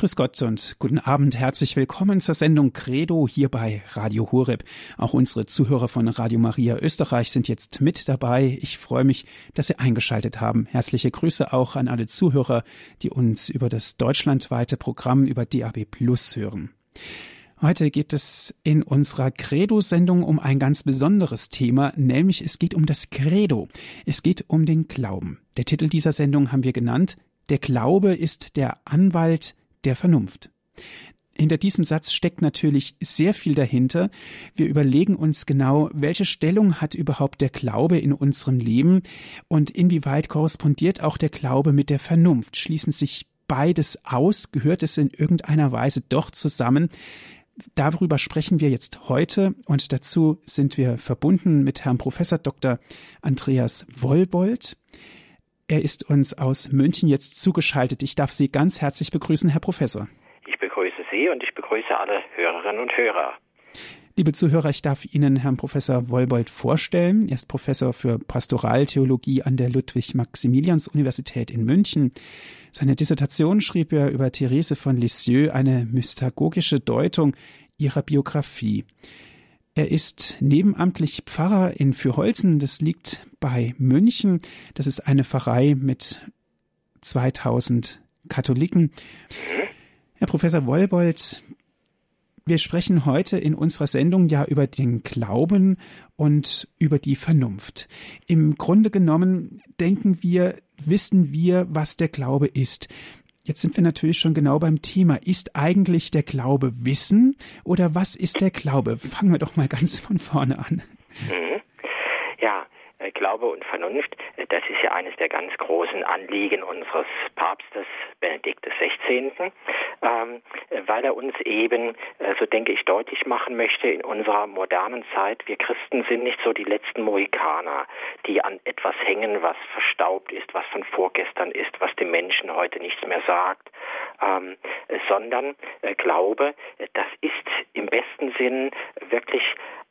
Grüß Gott und guten Abend. Herzlich willkommen zur Sendung Credo hier bei Radio Horeb. Auch unsere Zuhörer von Radio Maria Österreich sind jetzt mit dabei. Ich freue mich, dass Sie eingeschaltet haben. Herzliche Grüße auch an alle Zuhörer, die uns über das deutschlandweite Programm über DAB Plus hören. Heute geht es in unserer Credo-Sendung um ein ganz besonderes Thema, nämlich es geht um das Credo. Es geht um den Glauben. Der Titel dieser Sendung haben wir genannt Der Glaube ist der Anwalt der Vernunft. Hinter diesem Satz steckt natürlich sehr viel dahinter. Wir überlegen uns genau, welche Stellung hat überhaupt der Glaube in unserem Leben und inwieweit korrespondiert auch der Glaube mit der Vernunft. Schließen sich beides aus? Gehört es in irgendeiner Weise doch zusammen? Darüber sprechen wir jetzt heute und dazu sind wir verbunden mit Herrn Professor Dr. Andreas Wollbold. Er ist uns aus München jetzt zugeschaltet. Ich darf Sie ganz herzlich begrüßen, Herr Professor. Ich begrüße Sie und ich begrüße alle Hörerinnen und Hörer. Liebe Zuhörer, ich darf Ihnen Herrn Professor Wollbold vorstellen. Er ist Professor für Pastoraltheologie an der Ludwig-Maximilians-Universität in München. Seine Dissertation schrieb er über Therese von Lisieux, eine mystagogische Deutung ihrer Biografie. Er ist nebenamtlich Pfarrer in Fürholzen, das liegt bei München. Das ist eine Pfarrei mit 2000 Katholiken. Herr Professor Wollbold, wir sprechen heute in unserer Sendung ja über den Glauben und über die Vernunft. Im Grunde genommen denken wir, wissen wir, was der Glaube ist. Jetzt sind wir natürlich schon genau beim Thema. Ist eigentlich der Glaube Wissen oder was ist der Glaube? Fangen wir doch mal ganz von vorne an. Mhm. Glaube und Vernunft, das ist ja eines der ganz großen Anliegen unseres Papstes Benedikt XVI., ähm, weil er uns eben, äh, so denke ich, deutlich machen möchte, in unserer modernen Zeit, wir Christen sind nicht so die letzten Mohikaner, die an etwas hängen, was verstaubt ist, was von vorgestern ist, was dem Menschen heute nichts mehr sagt, ähm, sondern äh, Glaube, das ist im besten Sinn wirklich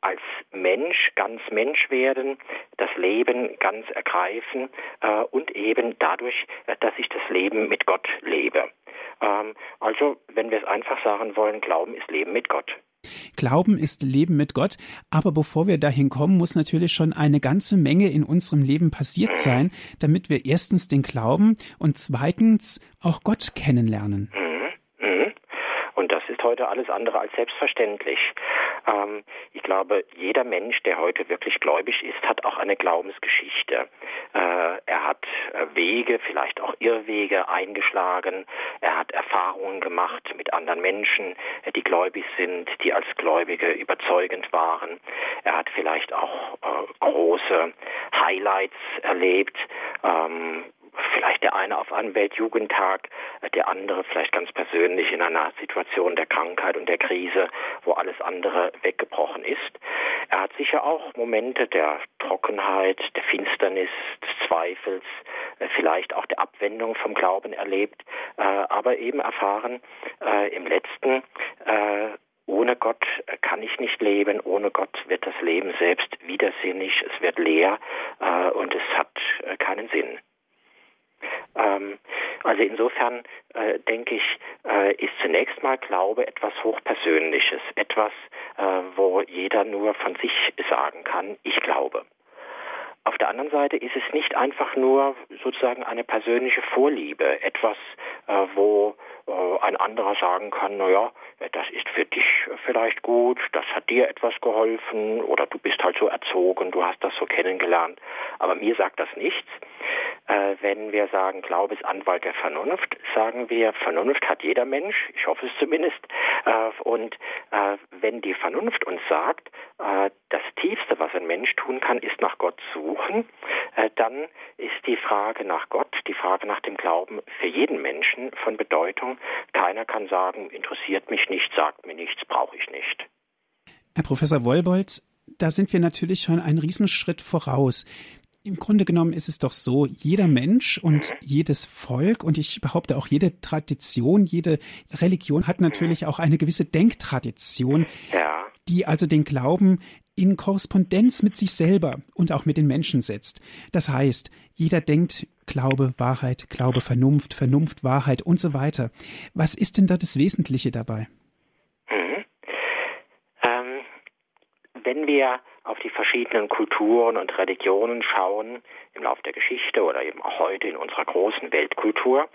als Mensch ganz Mensch werden, das Leben ganz ergreifen äh, und eben dadurch, äh, dass ich das Leben mit Gott lebe. Ähm, also, wenn wir es einfach sagen wollen, Glauben ist Leben mit Gott. Glauben ist Leben mit Gott, aber bevor wir dahin kommen, muss natürlich schon eine ganze Menge in unserem Leben passiert sein, damit wir erstens den Glauben und zweitens auch Gott kennenlernen. Und das ist heute alles andere als selbstverständlich. Ähm, ich glaube, jeder Mensch, der heute wirklich gläubig ist, hat auch eine Glaubensgeschichte. Äh, er hat äh, Wege, vielleicht auch Irrwege eingeschlagen. Er hat Erfahrungen gemacht mit anderen Menschen, äh, die gläubig sind, die als Gläubige überzeugend waren. Er hat vielleicht auch äh, große Highlights erlebt. Ähm, vielleicht der eine auf einem Weltjugendtag, der andere vielleicht ganz persönlich in einer Situation der Krankheit und der Krise, wo alles andere weggebrochen ist. Er hat sicher auch Momente der Trockenheit, der Finsternis, des Zweifels, äh, vielleicht auch der Abwendung vom Glauben erlebt, äh, aber eben erfahren äh, im letzten, ohne Gott kann ich nicht leben, ohne Gott wird das Leben selbst widersinnig, es wird leer und es hat keinen Sinn. Ähm, also insofern äh, denke ich, äh, ist zunächst mal Glaube etwas Hochpersönliches, etwas, äh, wo jeder nur von sich sagen kann, ich glaube. Auf der anderen Seite ist es nicht einfach nur sozusagen eine persönliche Vorliebe, etwas, äh, wo ein anderer sagen kann, naja, das ist für dich vielleicht gut, das hat dir etwas geholfen oder du bist halt so erzogen, du hast das so kennengelernt. Aber mir sagt das nichts. Äh, wenn wir sagen, Glaube ist Anwalt der Vernunft, sagen wir, Vernunft hat jeder Mensch, ich hoffe es zumindest. Äh, und äh, wenn die Vernunft uns sagt, äh, das Tiefste, was ein Mensch tun kann, ist nach Gott suchen, äh, dann ist die Frage nach Gott, die Frage nach dem Glauben für jeden Menschen von Bedeutung. Keiner kann sagen, interessiert mich nicht, sagt mir nichts, brauche ich nicht. Herr Professor Wollbold, da sind wir natürlich schon einen Riesenschritt voraus. Im Grunde genommen ist es doch so, jeder Mensch und jedes Volk und ich behaupte auch jede Tradition, jede Religion hat natürlich auch eine gewisse Denktradition, ja. die also den Glauben in Korrespondenz mit sich selber und auch mit den Menschen setzt. Das heißt, jeder denkt Glaube, Wahrheit, Glaube, Vernunft, Vernunft, Wahrheit und so weiter. Was ist denn da das Wesentliche dabei? Mhm. Ähm, wenn wir auf die verschiedenen Kulturen und Religionen schauen, im Laufe der Geschichte oder eben auch heute in unserer großen Weltkultur,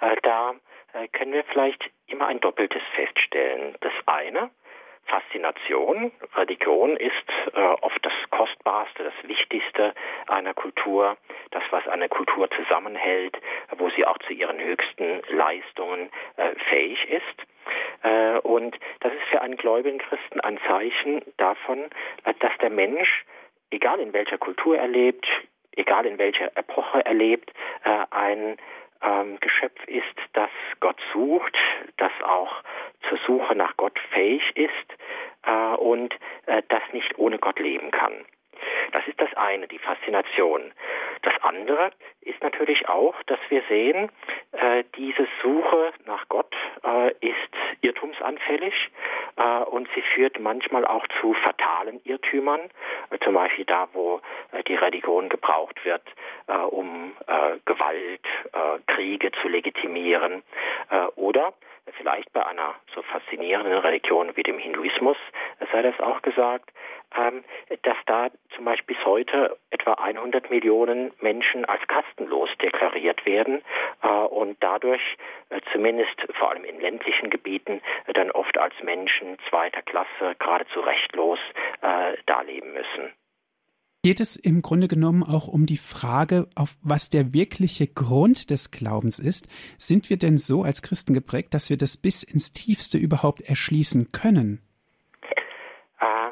äh, da äh, können wir vielleicht immer ein Doppeltes feststellen. Das eine, Faszination. Religion ist äh, oft das Kostbarste, das Wichtigste einer Kultur, das, was eine Kultur zusammenhält, wo sie auch zu ihren höchsten Leistungen äh, fähig ist. Äh, und das ist für einen gläubigen Christen ein Zeichen davon, dass der Mensch, egal in welcher Kultur er lebt, egal in welcher Epoche er lebt, äh, ein ähm, Geschöpf ist, das Gott sucht, das auch zur Suche nach Gott fähig ist äh, und äh, das nicht ohne Gott leben kann. Das ist das eine, die Faszination. Das andere ist natürlich auch, dass wir sehen, äh, diese Suche nach Gott äh, ist irrtumsanfällig äh, und sie führt manchmal auch zu fatalen Irrtümern, äh, zum Beispiel da, wo äh, die Religion gebraucht wird, äh, um Gewalt, Kriege zu legitimieren oder vielleicht bei einer so faszinierenden Religion wie dem Hinduismus sei das auch gesagt, ähm, dass da zum Beispiel bis heute etwa 100 Millionen Menschen als kastenlos deklariert werden äh, und dadurch äh, zumindest vor allem in ländlichen Gebieten äh, dann oft als Menschen zweiter Klasse geradezu rechtlos äh, darleben müssen geht es im Grunde genommen auch um die Frage, auf was der wirkliche Grund des Glaubens ist. Sind wir denn so als Christen geprägt, dass wir das bis ins Tiefste überhaupt erschließen können? Äh,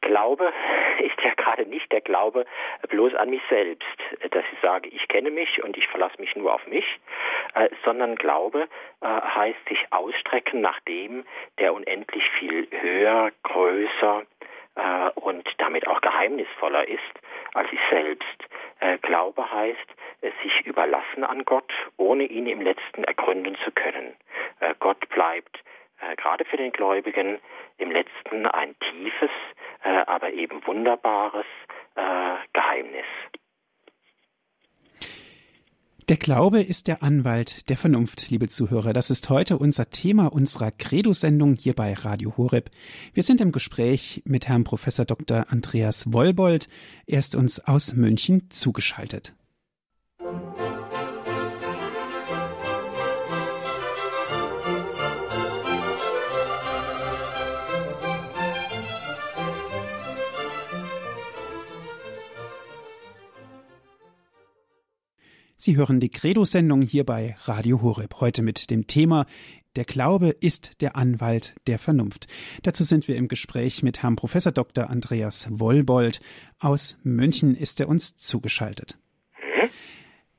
Glaube ist ja gerade nicht der Glaube bloß an mich selbst, dass ich sage, ich kenne mich und ich verlasse mich nur auf mich, äh, sondern Glaube äh, heißt sich ausstrecken nach dem, der unendlich viel höher, größer, äh, und damit auch geheimnisvoller ist als ich selbst. Äh, Glaube heißt, äh, sich überlassen an Gott, ohne ihn im letzten ergründen zu können. Äh, Gott bleibt äh, gerade für den Gläubigen im letzten ein tiefes, äh, aber eben wunderbares Geheimnis. Der Glaube ist der Anwalt der Vernunft, liebe Zuhörer. Das ist heute unser Thema unserer Credo-Sendung hier bei Radio Horeb. Wir sind im Gespräch mit Herrn Professor Dr. Andreas Wollbold. Er ist uns aus München zugeschaltet. Sie hören die Credo-Sendung hier bei Radio Horeb. Heute mit dem Thema Der Glaube ist der Anwalt der Vernunft. Dazu sind wir im Gespräch mit Herrn Professor Dr. Andreas Wollbold. Aus München ist er uns zugeschaltet.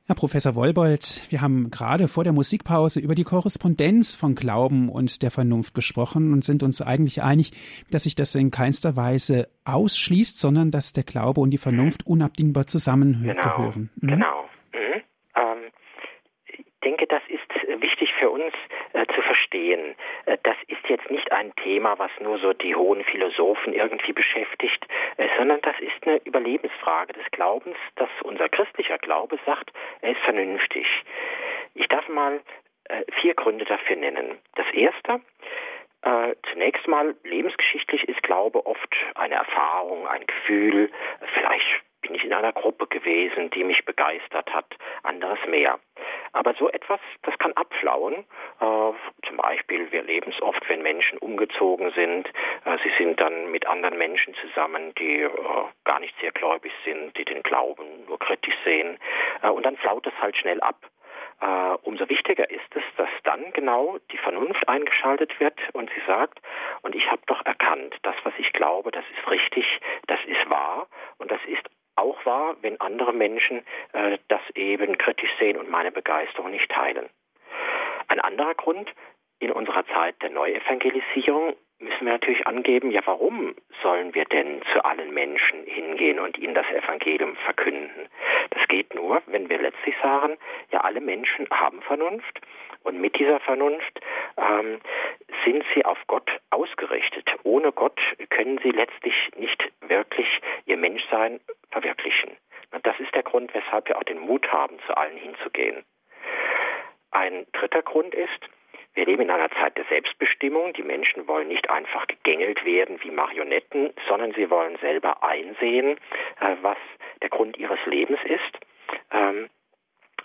Herr Professor Wollbold, wir haben gerade vor der Musikpause über die Korrespondenz von Glauben und der Vernunft gesprochen und sind uns eigentlich einig, dass sich das in keinster Weise ausschließt, sondern dass der Glaube und die Vernunft unabdingbar zusammengehören. Genau. Mhm. genau denke, das ist äh, wichtig für uns äh, zu verstehen. Äh, das ist jetzt nicht ein Thema, was nur so die hohen Philosophen irgendwie beschäftigt, äh, sondern das ist eine Überlebensfrage des Glaubens, dass unser christlicher Glaube sagt, er ist vernünftig. Ich darf mal äh, vier Gründe dafür nennen. Das erste, äh, zunächst mal, lebensgeschichtlich ist Glaube oft eine Erfahrung, ein Gefühl, vielleicht bin ich in einer Gruppe gewesen, die mich begeistert hat, anderes mehr. Aber so etwas, das kann abflauen. Äh, zum Beispiel, wir leben es oft, wenn Menschen umgezogen sind. Äh, sie sind dann mit anderen Menschen zusammen, die äh, gar nicht sehr gläubig sind, die den Glauben nur kritisch sehen. Und dann flaut es halt schnell ab. Umso wichtiger ist es, dass dann genau die Vernunft eingeschaltet wird und sie sagt, und ich habe doch erkannt, das, was ich glaube, das ist richtig, das ist wahr und das ist auch wahr, wenn andere Menschen äh, das eben kritisch sehen und meine Begeisterung nicht teilen. Ein anderer Grund, in unserer Zeit der Neuevangelisierung müssen wir natürlich angeben, ja, warum sollen wir denn zu allen Menschen hingehen und ihnen das Evangelium verkünden? Das geht nur, wenn wir letztlich sagen, ja, alle Menschen haben Vernunft und mit dieser Vernunft ähm, sind sie auf Gott ausgerichtet. Ohne Gott können sie letztlich nicht wirklich ihr Menschsein verwirklichen. Und das ist der Grund, weshalb wir auch den Mut haben, zu allen hinzugehen. Ein dritter Grund ist, wir leben in einer Zeit der Selbstbestimmung. Die Menschen wollen nicht einfach gegängelt werden wie Marionetten, sondern sie wollen selber einsehen, äh, was der Grund ihres Lebens ist. Ähm,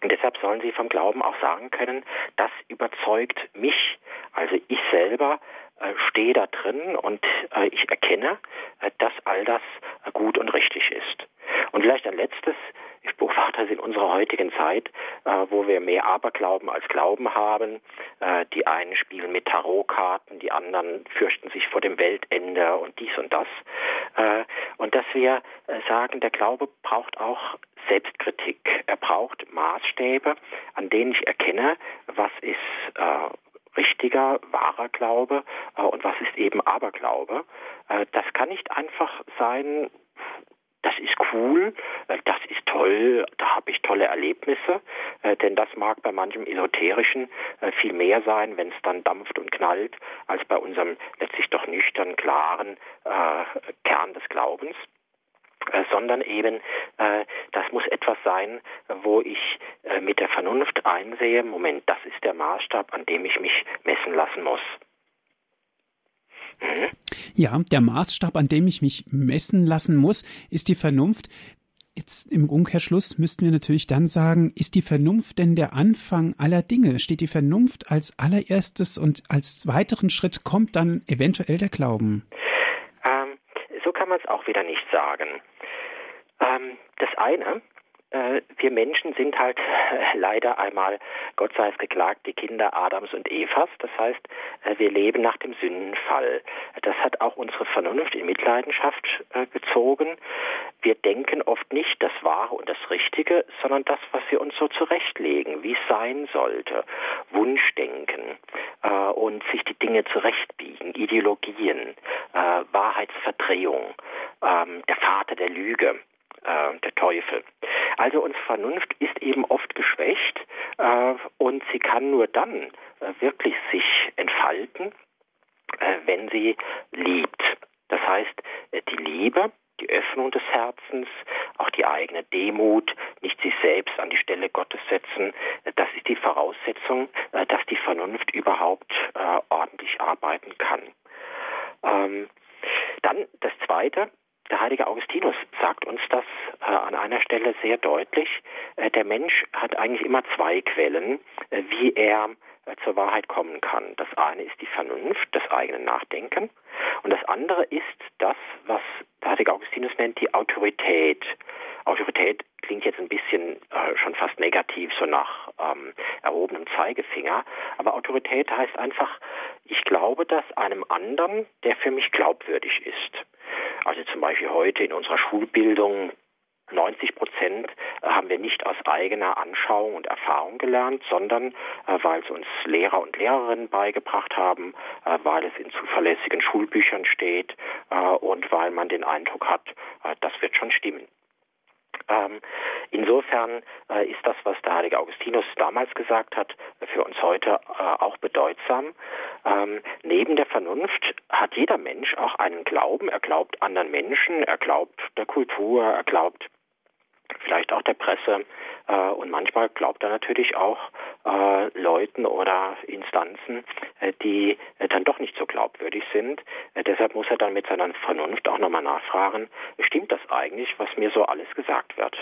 und deshalb sollen sie vom Glauben auch sagen können, das überzeugt mich. Also ich selber äh, stehe da drin und äh, ich erkenne, äh, dass all das äh, gut und richtig ist. Und vielleicht ein letztes, es in unserer heutigen Zeit, äh, wo wir mehr Aberglauben als Glauben haben. Äh, die einen spielen mit Tarotkarten, die anderen fürchten sich vor dem Weltende und dies und das. Äh, und dass wir äh, sagen, der Glaube braucht auch Selbstkritik. Er braucht Maßstäbe, an denen ich erkenne, was ist äh, richtiger, wahrer Glaube äh, und was ist eben Aberglaube. Das kann nicht einfach sein, das ist cool, äh, das ist toll, da habe ich tolle Erlebnisse, äh, denn das mag bei manchem Esoterischen äh, viel mehr sein, wenn es dann dampft und knallt, als bei unserem letztlich doch nüchtern, klaren Kern des Glaubens. Äh, sondern eben, äh, das muss etwas sein, wo ich äh, mit der Vernunft einsehe, Moment, das ist der Maßstab, an dem ich mich messen lassen muss. Ja, der Maßstab, an dem ich mich messen lassen muss, ist die Vernunft. Jetzt im Umkehrschluss müssten wir natürlich dann sagen, ist die Vernunft denn der Anfang aller Dinge? Steht die Vernunft als allererstes und als weiteren Schritt kommt dann eventuell der Glauben? Ähm, so kann man es auch wieder nicht sagen. Ähm, das eine, wir Menschen sind halt äh, leider einmal, Gott sei es geklagt, die Kinder Adams und Evas. Das heißt, äh, wir leben nach dem Sündenfall. Das hat auch unsere Vernunft in Mitleidenschaft äh, gezogen. Wir denken oft nicht das Wahre und das Richtige, sondern das, was wir uns so zurechtlegen, wie es sein sollte. Wunschdenken äh, und sich die Dinge zurechtbiegen, Ideologien, äh, Wahrheitsverdrehung, ähm, der Vater der Lüge äh, der Teufel. Also unsere Vernunft ist eben oft geschwächt äh, und sie kann nur dann äh, wirklich sich entfalten, äh, wenn sie liebt. Das heißt, äh, die Liebe, die Öffnung des Herzens, auch die eigene Demut, nicht sich selbst an die Stelle Gottes setzen, äh, das ist die Voraussetzung, dass die Vernunft überhaupt ordentlich arbeiten kann. Ähm, dann das Zweite, der heilige Augustinus sagt uns das äh, an einer Stelle sehr deutlich. Äh, der Mensch hat eigentlich immer zwei Quellen, äh, wie er äh, zur Wahrheit kommen kann. Das eine ist die Vernunft, das eigene Nachdenken. Und das andere ist das, was der heilige Augustinus nennt, die Autorität. Autorität klingt jetzt ein bisschen äh, schon fast negativ, so nach ähm, erhobenem Zeigefinger. Aber Autorität heißt einfach, ich glaube das einem anderen, der für mich glaubwürdig ist. Also zum Beispiel heute in unserer Schulbildung 90 Prozent äh, haben wir nicht aus eigener Anschauung und Erfahrung gelernt, sondern äh, weil es uns Lehrer und Lehrerinnen beigebracht haben, äh, weil es in zuverlässigen Schulbüchern steht äh, und weil man den Eindruck hat, äh, das wird schon stimmen. Ähm, insofern äh, ist das, was der heilige Augustinus damals gesagt hat, für uns heute äh, auch bedeutsam. Ähm, neben der Vernunft hat jeder Mensch auch einen Glauben. Er glaubt anderen Menschen, er glaubt der Kultur, er glaubt vielleicht auch der Presse. Äh, und manchmal glaubt er natürlich auch äh, Leuten oder Instanzen, äh, die dann doch nicht so glaubwürdig sind. Deshalb muss er dann mit seiner Vernunft auch nochmal nachfragen, stimmt das eigentlich, was mir so alles gesagt wird?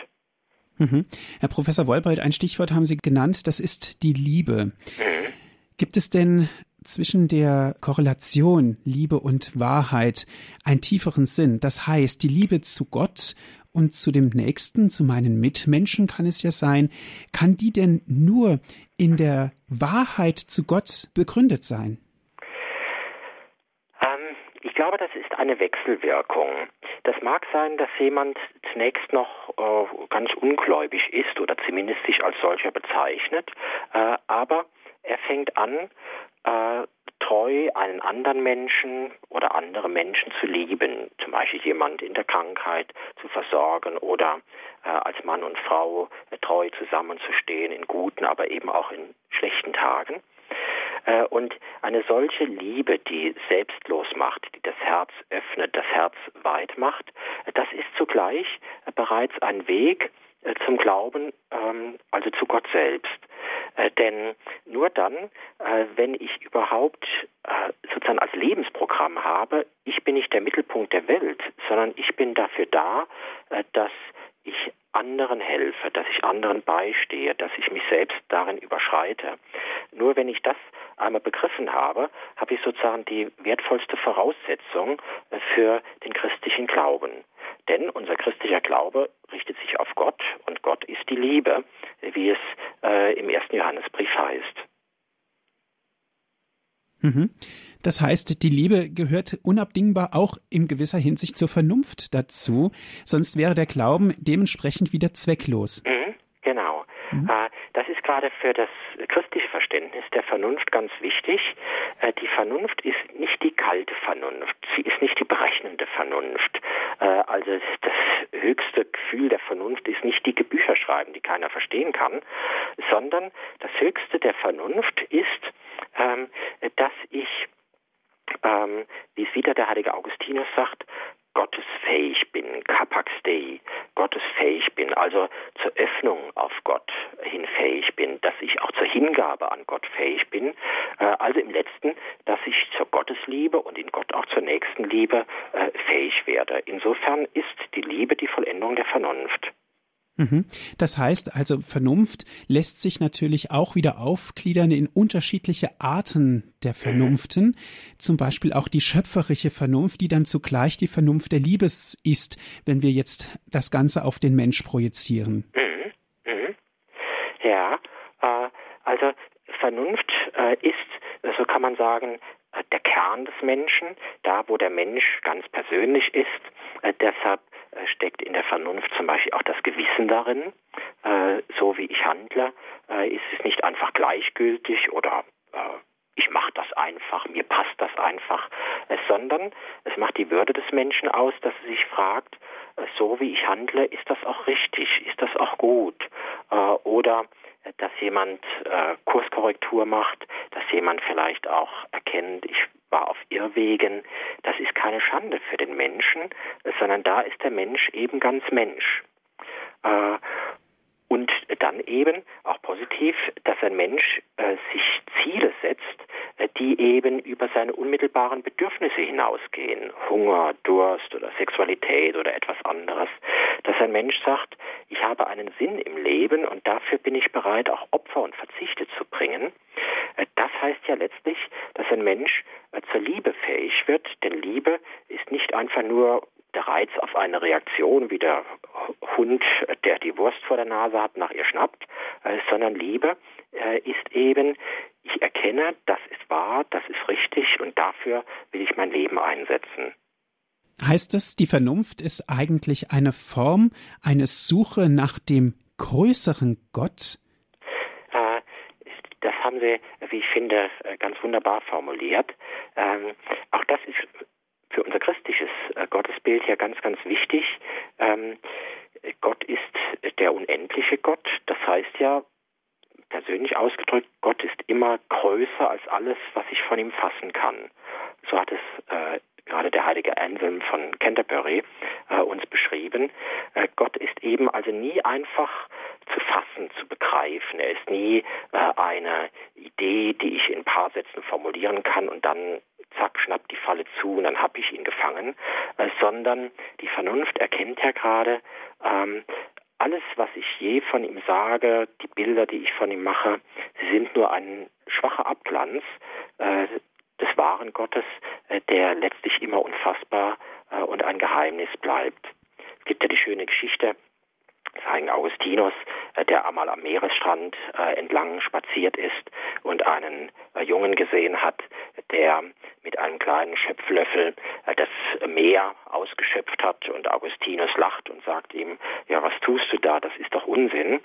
Mhm. Herr Professor Wolbreit, ein Stichwort haben Sie genannt, das ist die Liebe. Mhm. Gibt es denn zwischen der Korrelation Liebe und Wahrheit einen tieferen Sinn? Das heißt, die Liebe zu Gott und zu dem Nächsten, zu meinen Mitmenschen kann es ja sein, kann die denn nur in der Wahrheit zu Gott begründet sein? Ähm, ich glaube, das ist eine Wechselwirkung. Das mag sein, dass jemand zunächst noch äh, ganz ungläubig ist oder zumindest sich als solcher bezeichnet, äh, aber er fängt an, äh, treu einen anderen Menschen oder andere Menschen zu lieben, zum Beispiel jemand in der Krankheit zu versorgen oder äh, als Mann und Frau äh, treu zusammenzustehen in guten, aber eben auch in schlechten Tagen. Und eine solche Liebe, die selbstlos macht, die das Herz öffnet, das Herz weit macht, das ist zugleich bereits ein Weg zum Glauben, ähm, also zu Gott selbst. Denn nur dann, wenn ich überhaupt sozusagen als Lebensprogramm habe, ich bin nicht der Mittelpunkt der Welt, sondern ich bin dafür da, dass ich anderen helfe, dass ich anderen beistehe, dass ich mich selbst darin überschreite. Nur wenn ich das einmal begriffen habe, habe ich sozusagen die wertvollste Voraussetzung für den christlichen Glauben. Denn unser christlicher Glaube richtet sich auf Gott und Gott ist die Liebe, wie es äh, im ersten Johannesbrief heißt. Mhm. Das heißt, die Liebe gehört unabdingbar auch in gewisser Hinsicht zur Vernunft dazu, sonst wäre der Glauben dementsprechend wieder zwecklos. Mhm, genau. Mhm. Gerade für das christliche Verständnis der Vernunft ganz wichtig. Äh, die Vernunft ist nicht die kalte Vernunft, sie ist nicht die berechnende Vernunft. Äh, also das höchste Gefühl der Vernunft ist nicht dicke Bücher schreiben, die keiner verstehen kann, sondern das höchste der Vernunft ist, ähm, dass ich ähm, wie es wieder der heilige Augustinus sagt, gottesfähig bin, capax Dei, gottesfähig bin, also zur Öffnung auf Gott hin fähig bin, dass ich auch zur Hingabe an Gott fähig bin, äh, also im letzten, dass ich zur Gottesliebe und in Gott auch zur Nächstenliebe äh, fähig werde. Insofern ist die Liebe die Vollendung der Vernunft. Mhm. Das heißt also, Vernunft lässt sich natürlich auch wieder aufgliedern in unterschiedliche Arten der mhm. Vernunften, zum Beispiel auch die schöpferische Vernunft, die dann zugleich die Vernunft der Liebes ist, wenn wir jetzt das Ganze auf den Mensch projizieren. Mhm. Mhm. Ja, äh, also Vernunft äh, ist, so kann man sagen, äh, der Kern des Menschen, da wo der Mensch ganz persönlich ist. Äh, deshalb steckt in der Vernunft zum Beispiel auch das Gewissen darin. Äh, so wie ich handle, äh, ist es nicht einfach gleichgültig oder ich mache das einfach, mir passt das einfach, sondern es macht die Würde des Menschen aus, dass er sich fragt, so wie ich handle, ist das auch richtig, ist das auch gut? Oder dass jemand Kurskorrektur macht, dass jemand vielleicht auch erkennt, ich war auf Irrwegen. Das ist keine Schande für den Menschen, sondern da ist der Mensch eben ganz Mensch. Äh, und dann eben auch positiv, dass ein Mensch äh, sich Ziele setzt, äh, die eben über seine unmittelbaren Bedürfnisse hinausgehen. Hunger, Durst oder Sexualität oder etwas anderes. Dass ein Mensch sagt, ich habe einen Sinn im Leben und dafür bin ich bereit, auch Opfer und Verzichte zu bringen. Äh, das heißt ja letztlich, dass ein Mensch äh, zur Liebe fähig wird, denn Liebe ist nicht einfach nur der Reiz auf eine Reaktion, wie der Hund, der die Wurst vor der Nase hat, nach ihr schnappt, äh, sondern Liebe äh, ist eben, ich erkenne, das ist wahr, das ist richtig und dafür will ich mein Leben einsetzen. Heißt das, die Vernunft ist eigentlich eine Form, eine Suche nach dem größeren Gott? Äh, das haben Sie, wie ich finde, ganz wunderbar formuliert. Ähm, auch das ist für unser christliches Gottesbild ja ganz, ganz wichtig. Ähm, Gott ist der unendliche Gott. Das heißt ja, persönlich ausgedrückt, Gott ist immer größer als alles, was ich von ihm fassen kann. So hat es äh, gerade der heilige Anselm von Canterbury äh, uns beschrieben. Äh, Gott ist eben also nie einfach zu fassen, zu begreifen. Er ist nie äh, eine Idee, die ich in ein paar Sätzen formulieren kann und dann zack, schnappt die Falle zu und dann habe ich ihn gefangen, äh, sondern die Vernunft erkennt ja gerade, ähm, alles, was ich je von ihm sage, die Bilder, die ich von ihm mache, sie sind nur ein schwacher Abglanz äh, des wahren Gottes, äh, der letztlich immer unfassbar äh, und ein Geheimnis bleibt. Es gibt ja die schöne Geschichte heiligen Augustinus, äh, der einmal am Meeresstrand äh, entlang spaziert ist und einen äh, Jungen gesehen hat, der mit einem kleinen Schöpflöffel das Meer ausgeschöpft hat und Augustinus lacht und sagt ihm, ja, was tust du da? Das ist doch Unsinn.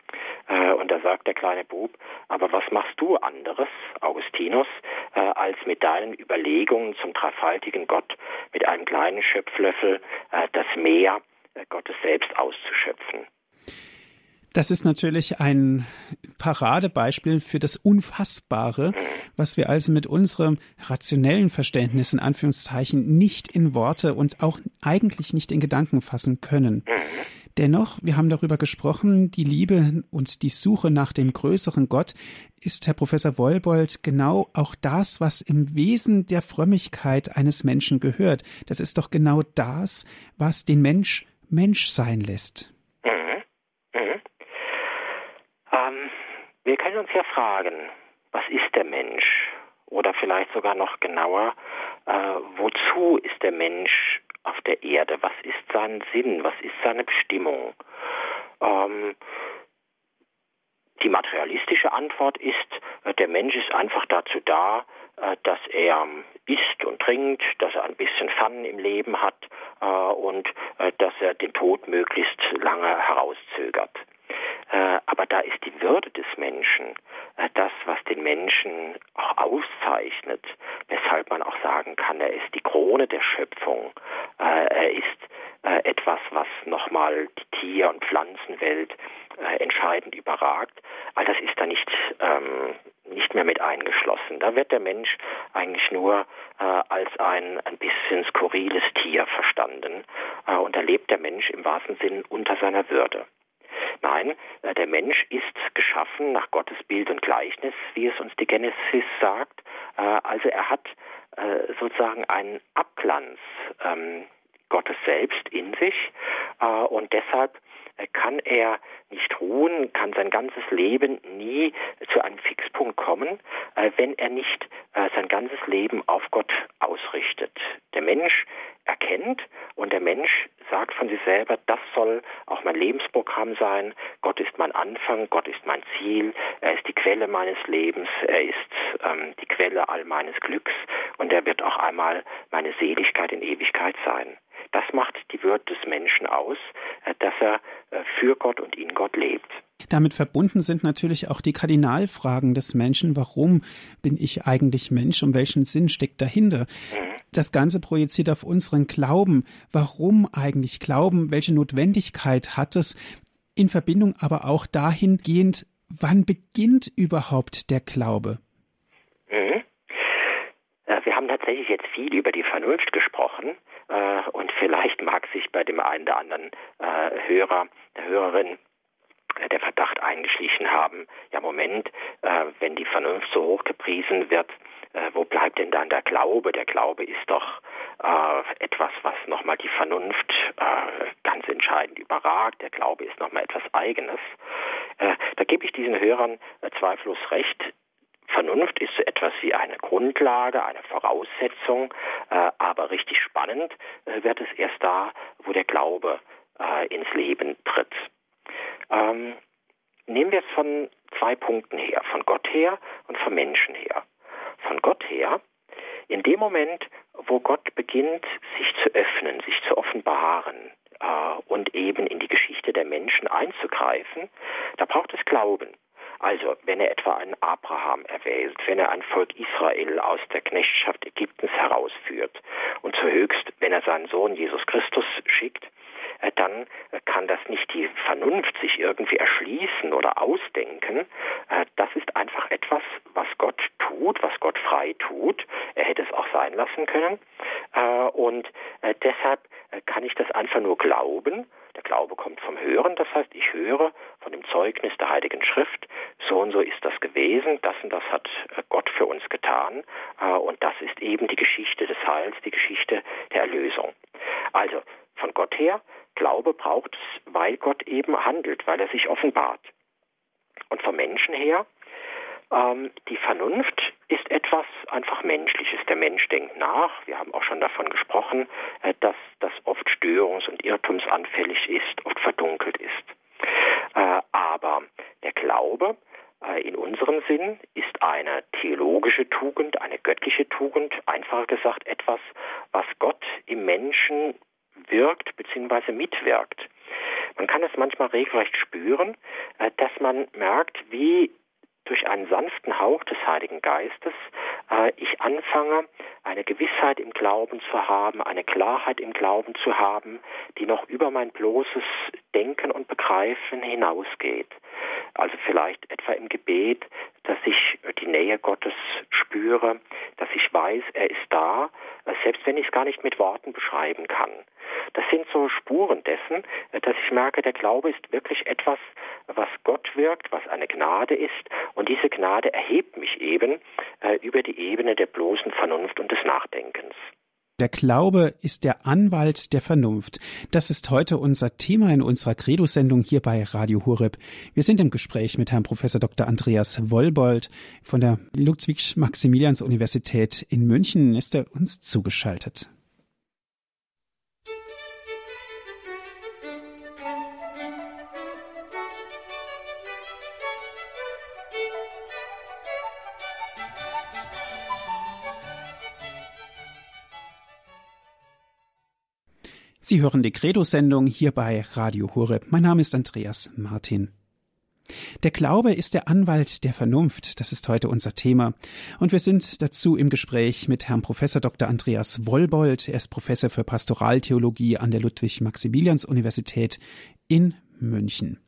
Und da sagt der kleine Bub, aber was machst du anderes, Augustinus, als mit deinen Überlegungen zum dreifaltigen Gott mit einem kleinen Schöpflöffel das Meer Gottes selbst auszuschöpfen? Das ist natürlich ein Paradebeispiel für das Unfassbare, was wir also mit unserem rationellen Verständnis in Anführungszeichen nicht in Worte und auch eigentlich nicht in Gedanken fassen können. Dennoch, wir haben darüber gesprochen, die Liebe und die Suche nach dem größeren Gott ist, Herr Professor Wolbold, genau auch das, was im Wesen der Frömmigkeit eines Menschen gehört. Das ist doch genau das, was den Mensch Mensch sein lässt. Mhm. Mhm. Ähm, wir können uns ja fragen, was ist der Mensch? Oder vielleicht sogar noch genauer, äh, wozu ist der Mensch auf der Erde? Was ist sein Sinn? Was ist seine Bestimmung? Ähm, die materialistische Antwort ist, äh, der Mensch ist einfach dazu da, äh, dass er isst und trinkt, dass er ein bisschen Fun im Leben hat äh, und dass er den Tod möglichst lange herauszögert. Aber da ist die Würde des Menschen, das, was den Menschen auch auszeichnet, weshalb man auch sagen kann, er ist die Krone der Schöpfung. Er ist etwas, was nochmal die Tier- und Pflanzenwelt entscheidend überragt. All das ist da nicht, ähm, nicht mehr mit eingeschlossen. Da wird der Mensch eigentlich nur äh, als ein ein bisschen skurriles Tier verstanden äh, und da lebt der Mensch im wahrsten Sinn unter seiner Würde. Nein, äh, der Mensch ist geschaffen nach Gottes Bild und Gleichnis, wie es uns die Genesis sagt. Äh, also er hat äh, sozusagen einen Abglanz ähm, Gottes selbst in sich und deshalb kann er nicht ruhen, kann sein ganzes Leben nie zu einem Fixpunkt kommen, äh, wenn er nicht äh, sein ganzes Leben auf Gott ausrichtet. Der Mensch erkennt und der Mensch sagt von sich selber, das soll auch mein Lebensprogramm sein. Gott ist mein Anfang, Gott ist mein Ziel, er ist die Quelle meines Lebens, er ist ähm, die Quelle all meines Glücks und er wird auch einmal meine Seligkeit in Ewigkeit sein. Das macht die Würde des Menschen aus, äh, dass er äh, für Gott und in Gott lebt. Damit verbunden sind natürlich auch die Kardinalfragen des Menschen. Warum bin ich eigentlich Mensch und welchen Sinn steckt dahinter? Mhm. Das Ganze projiziert auf unseren Glauben. Warum eigentlich Glauben? Welche Notwendigkeit hat es? In Verbindung aber auch dahingehend, wann beginnt überhaupt der Glaube? Haben tatsächlich jetzt viel über die Vernunft gesprochen. Äh, und vielleicht mag sich bei dem einen oder anderen äh, Hörer, der Hörerin äh, der Verdacht eingeschlichen haben, ja Moment, äh, wenn die Vernunft so hoch gepriesen wird, äh, wo bleibt denn dann der Glaube? Der Glaube ist doch äh, etwas, was nochmal die Vernunft äh, ganz entscheidend überragt. Der Glaube ist nochmal etwas Eigenes. Äh, da gebe ich diesen Hörern äh, zweifellos recht. Vernunft ist so etwas wie eine Grundlage, eine Voraussetzung, äh, aber richtig spannend äh, wird es erst da, wo der Glaube äh, ins Leben tritt. Ähm, nehmen wir es von zwei Punkten her, von Gott her und vom Menschen her. Von Gott her, in dem Moment, wo Gott beginnt, sich zu öffnen, sich zu offenbaren äh, und eben in die Geschichte der Menschen einzugreifen, da braucht es Glauben. Also, wenn er etwa einen Abraham erwählt, wenn er ein Volk Israel aus der Knechtschaft Ägyptens herausführt und zuhöchst, wenn er seinen Sohn Jesus Christus schickt, äh, dann äh, kann das nicht die Vernunft sich irgendwie erschließen oder ausdenken. Äh, das ist einfach etwas, was Gott tut, was Gott frei tut. Er hätte es auch sein lassen können. Und deshalb kann ich das einfach nur glauben. Der Glaube kommt vom Hören, das heißt, ich höre von dem Zeugnis der Heiligen Schrift, so und so ist das gewesen, das und das hat Gott für uns getan. Und das ist eben die Geschichte des Heils, die Geschichte der Erlösung. Also von Gott her Glaube braucht es, weil Gott eben handelt, weil er sich offenbart. Und vom Menschen her, ähm, die Vernunft ist etwas einfach Menschliches. Der Mensch denkt nach. Wir haben auch schon davon gesprochen, äh, dass das oft störungs- und irrtumsanfällig ist, oft verdunkelt ist. Äh, aber der Glaube äh, in unserem Sinn ist eine theologische Tugend, eine göttliche Tugend, einfach gesagt etwas, was Gott im Menschen wirkt bzw. mitwirkt. Man kann es manchmal regelrecht spüren, äh, dass man merkt, wie durch einen sanften Hauch des Heiligen Geistes äh, ich anfange, eine Gewissheit im Glauben zu haben, eine Klarheit im Glauben zu haben, die noch über mein bloßes Denken und Begreifen hinausgeht. Also vielleicht etwa im Gebet, dass ich die Nähe Gottes spüre, dass ich weiß, er ist da, selbst wenn ich es gar nicht mit Worten beschreiben kann. Das sind so Spuren dessen, dass ich merke, der Glaube ist wirklich etwas, was Gott wirkt, was eine Gnade ist. Und diese Gnade erhebt mich eben äh, über die Ebene der bloßen Vernunft und des Nachdenkens. Der Glaube ist der Anwalt der Vernunft. Das ist heute unser Thema in unserer Credo-Sendung hier bei Radio Horeb. Wir sind im Gespräch mit Herrn Professor Dr. Andreas Wollbold von der Ludwig-Maximilians-Universität in München. Ist er uns zugeschaltet? Sie hören die Credo-Sendung hier bei Radio Horeb. Mein Name ist Andreas Martin. Der Glaube ist der Anwalt der Vernunft. Das ist heute unser Thema. Und wir sind dazu im Gespräch mit Herrn Professor Dr. Andreas Wollbold. Er ist Professor für Pastoraltheologie an der Ludwig-Maximilians-Universität in München.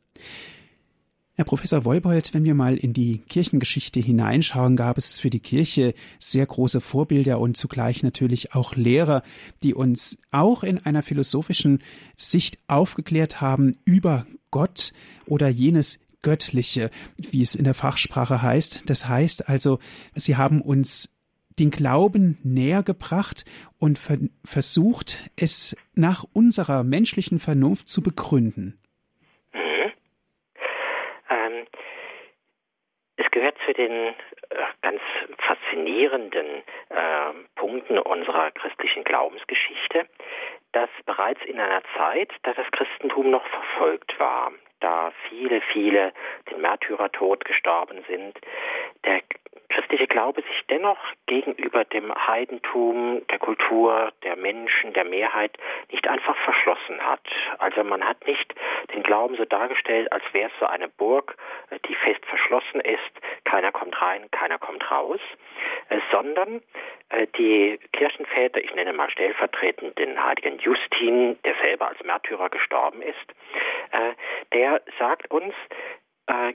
Herr Professor Wolbold, wenn wir mal in die Kirchengeschichte hineinschauen, gab es für die Kirche sehr große Vorbilder und zugleich natürlich auch Lehrer, die uns auch in einer philosophischen Sicht aufgeklärt haben über Gott oder jenes Göttliche, wie es in der Fachsprache heißt. Das heißt also, sie haben uns den Glauben näher gebracht und versucht, es nach unserer menschlichen Vernunft zu begründen. Gehört zu den äh, ganz faszinierenden äh, Punkten unserer christlichen Glaubensgeschichte, dass bereits in einer Zeit, da das Christentum noch verfolgt war, da viele, viele den Märtyrertod gestorben sind, christliche Glaube sich dennoch gegenüber dem Heidentum, der Kultur, der Menschen, der Mehrheit nicht einfach verschlossen hat. Also man hat nicht den Glauben so dargestellt, als wäre es so eine Burg, äh, die fest verschlossen ist, keiner kommt rein, keiner kommt raus, äh, sondern äh, die Kirchenväter, ich nenne mal stellvertretend den heiligen Justin, der selber als Märtyrer gestorben ist, der sagt uns,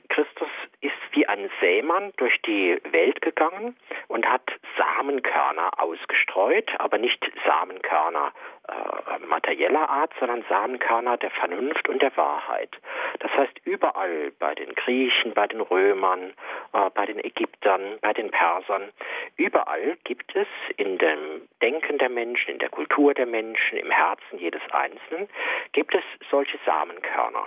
Christus ist wie ein Sämann durch die Welt gegangen und hat Samenkörner ausgestreut, aber nicht Samenkörner äh, materieller Art, sondern Samenkörner der Vernunft und der Wahrheit. Das heißt, überall bei den Griechen, bei den Römern, äh, bei den Ägyptern, bei den Persern, überall gibt es in dem Denken der Menschen, in der Kultur der Menschen, im Herzen jedes Einzelnen, gibt es solche Samenkörner.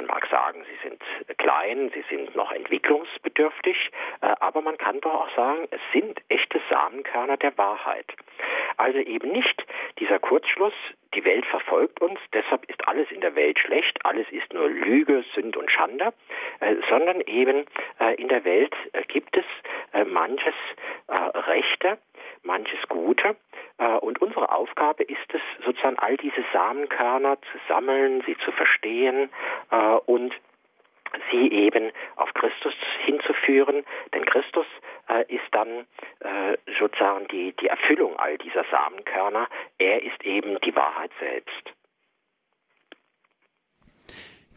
Man mag sagen, sie sind klein, sie sind noch entwicklungsbedürftig, äh, aber man kann doch auch sagen, es sind echte Samenkörner der Wahrheit. Also eben nicht dieser Kurzschluss, die Welt verfolgt uns, deshalb ist alles in der Welt schlecht, alles ist nur Lüge, Sünd und Schande, äh, sondern eben äh, in der Welt gibt es manches Rechte, manches Gute. Äh, und unsere Aufgabe ist es, sozusagen all diese Samenkörner zu sammeln, sie zu verstehen äh, und sie eben auf Christus hinzuführen, denn Christus äh, ist dann sozusagen die, die Erfüllung all dieser Samenkörner. Er ist eben die Wahrheit selbst.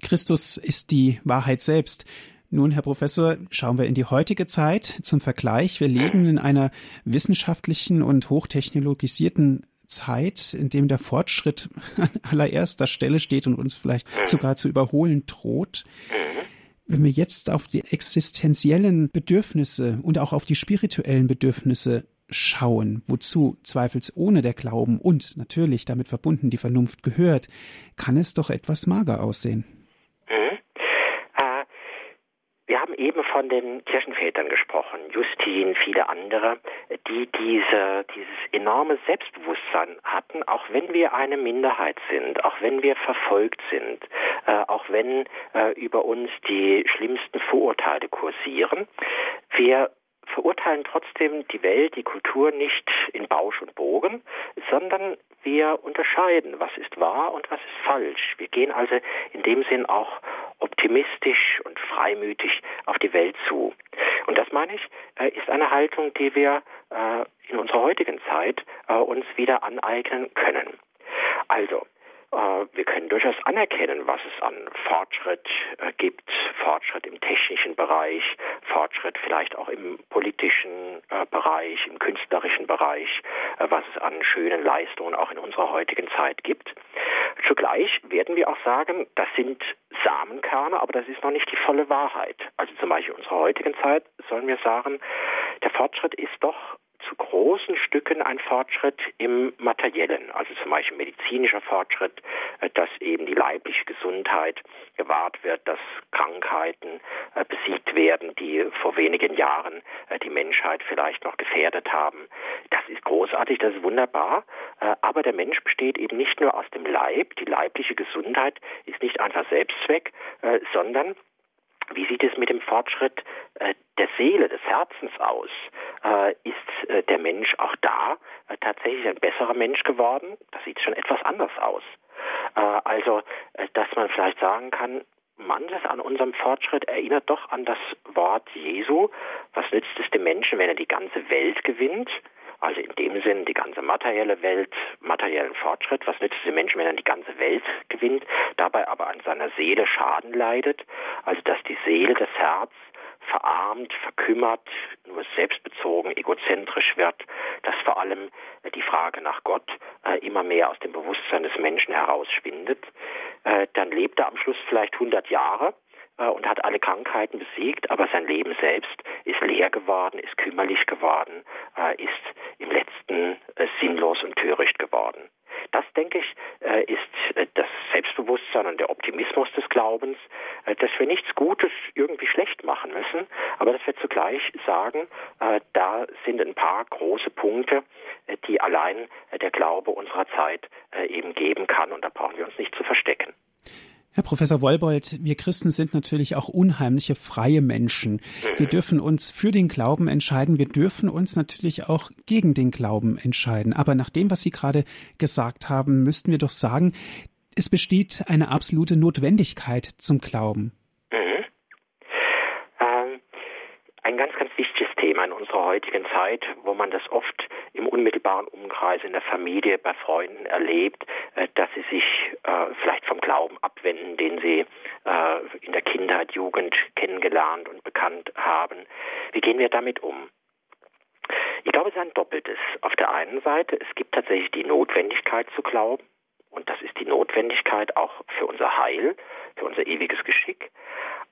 Christus ist die Wahrheit selbst. Nun, Herr Professor, schauen wir in die heutige Zeit zum Vergleich. Wir leben in einer wissenschaftlichen und hochtechnologisierten Zeit, in dem der Fortschritt an allererster Stelle steht und uns vielleicht sogar zu überholen droht. Wenn wir jetzt auf die existenziellen Bedürfnisse und auch auf die spirituellen Bedürfnisse schauen, wozu zweifelsohne der Glauben und natürlich damit verbunden die Vernunft gehört, kann es doch etwas mager aussehen. Wir haben eben von den Kirchenvätern gesprochen, Justin, viele andere, die diese, dieses enorme Selbstbewusstsein hatten, auch wenn wir eine Minderheit sind, auch wenn wir verfolgt sind, äh, auch wenn äh, über uns die schlimmsten Vorurteile kursieren. Wir verurteilen trotzdem die Welt, die Kultur nicht in Bausch und Bogen, sondern wir unterscheiden, was ist wahr und was ist falsch. Wir gehen also in dem Sinn auch optimistisch und freimütig auf die Welt zu. Und das meine ich, äh, ist eine Haltung, die wir äh, in unserer heutigen Zeit äh, uns wieder aneignen können. Also, wir können durchaus anerkennen, was es an Fortschritt gibt. Fortschritt im technischen Bereich, Fortschritt vielleicht auch im politischen äh, Bereich, im künstlerischen Bereich, was es an schönen Leistungen auch in unserer heutigen Zeit gibt. Zugleich werden wir auch sagen, das sind Samenkerne, aber das ist noch nicht die volle Wahrheit. Also zum Beispiel in unserer heutigen Zeit sollen wir sagen, der Fortschritt ist doch großen Stücken ein Fortschritt im Materiellen, also zum Beispiel medizinischer Fortschritt, äh, dass eben die leibliche Gesundheit gewahrt wird, dass Krankheiten äh, besiegt werden, die vor wenigen Jahren äh, die Menschheit vielleicht noch gefährdet haben. Das ist großartig, das ist wunderbar, aber der Mensch besteht eben nicht nur aus dem Leib, die leibliche Gesundheit ist nicht einfach Selbstzweck, sondern wie sieht es mit dem Fortschritt äh, der Seele, des Herzens aus? Äh, ist äh, der Mensch auch da tatsächlich ein besserer Mensch geworden? Das sieht schon etwas anders aus. Also, dass man vielleicht sagen kann, manches an unserem Fortschritt erinnert doch an das Wort Jesu. Was nützt es dem Menschen, wenn er die ganze Welt gewinnt? Also in dem Sinn die ganze materielle Welt, materiellen Fortschritt. Was nützt es dem Menschen, wenn er die ganze Welt gewinnt, dabei aber an seiner Seele Schaden leidet? Also dass die Seele, das Herz verarmt, verkümmert, nur selbstbezogen, egozentrisch wird, dass vor allem die Frage nach Gott äh, immer mehr aus dem Bewusstsein des Menschen herausschwindet, äh, dann lebt er am Schluss vielleicht 100 Jahre äh, und hat alle Krankheiten besiegt, aber sein Leben selbst ist leer geworden, ist kümmerlich geworden, äh, ist im letzten äh, sinnlos und töricht geworden. Das, denke ich, ist das Selbstbewusstsein und der Optimismus des Glaubens, dass wir nichts Gutes irgendwie schlecht machen müssen, aber dass wir zugleich sagen, da sind ein paar große Punkte, die allein der Glaube unserer Zeit eben geben kann und da brauchen wir uns nicht zu verstecken. Herr Professor Wolbold, wir Christen sind natürlich auch unheimliche freie Menschen. Wir dürfen uns für den Glauben entscheiden. Wir dürfen uns natürlich auch gegen den Glauben entscheiden. Aber nach dem, was Sie gerade gesagt haben, müssten wir doch sagen, es besteht eine absolute Notwendigkeit zum Glauben. Mhm. Ähm, ein ganz, ganz wichtiges in unserer heutigen Zeit, wo man das oft im unmittelbaren Umkreis in der Familie, bei Freunden erlebt, äh, dass sie sich äh, vielleicht vom Glauben abwenden, den sie äh, in der Kindheit, Jugend kennengelernt und bekannt haben. Wie gehen wir damit um? Ich glaube, es ist ein Doppeltes. Auf der einen Seite, es gibt tatsächlich die Notwendigkeit zu glauben. Und das ist die Notwendigkeit auch für unser Heil, für unser ewiges Geschick.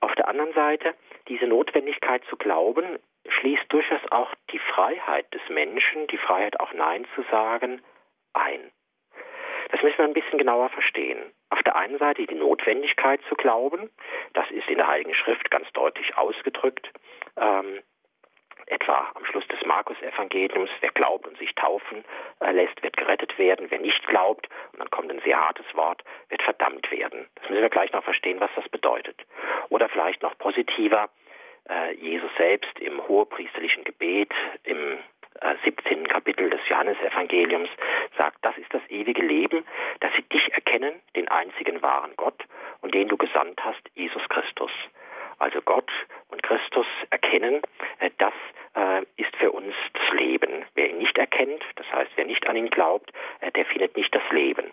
Auf der anderen Seite, diese Notwendigkeit zu glauben, schließt durchaus auch die Freiheit des Menschen, die Freiheit auch Nein zu sagen, ein. Das müssen wir ein bisschen genauer verstehen. Auf der einen Seite die Notwendigkeit zu glauben, das ist in der Heiligen Schrift ganz deutlich ausgedrückt. Ähm, etwa am Schluss des Markus-Evangeliums, wer glaubt und sich taufen äh, lässt, wird gerettet werden. Wer nicht glaubt, und dann kommt ein sehr hartes Wort, wird verdammt werden. Das müssen wir gleich noch verstehen, was das bedeutet. Oder vielleicht noch positiver, Jesus selbst im hohepriesterlichen Gebet im äh, 17. Kapitel des Johannesevangeliums sagt, das ist das ewige Leben, dass sie dich erkennen, den einzigen wahren Gott und den du gesandt hast, Jesus Christus. Also Gott und Christus erkennen, äh, das äh, ist für uns das Leben. Wer ihn nicht erkennt, das heißt, wer nicht an ihn glaubt, äh, der findet nicht das Leben.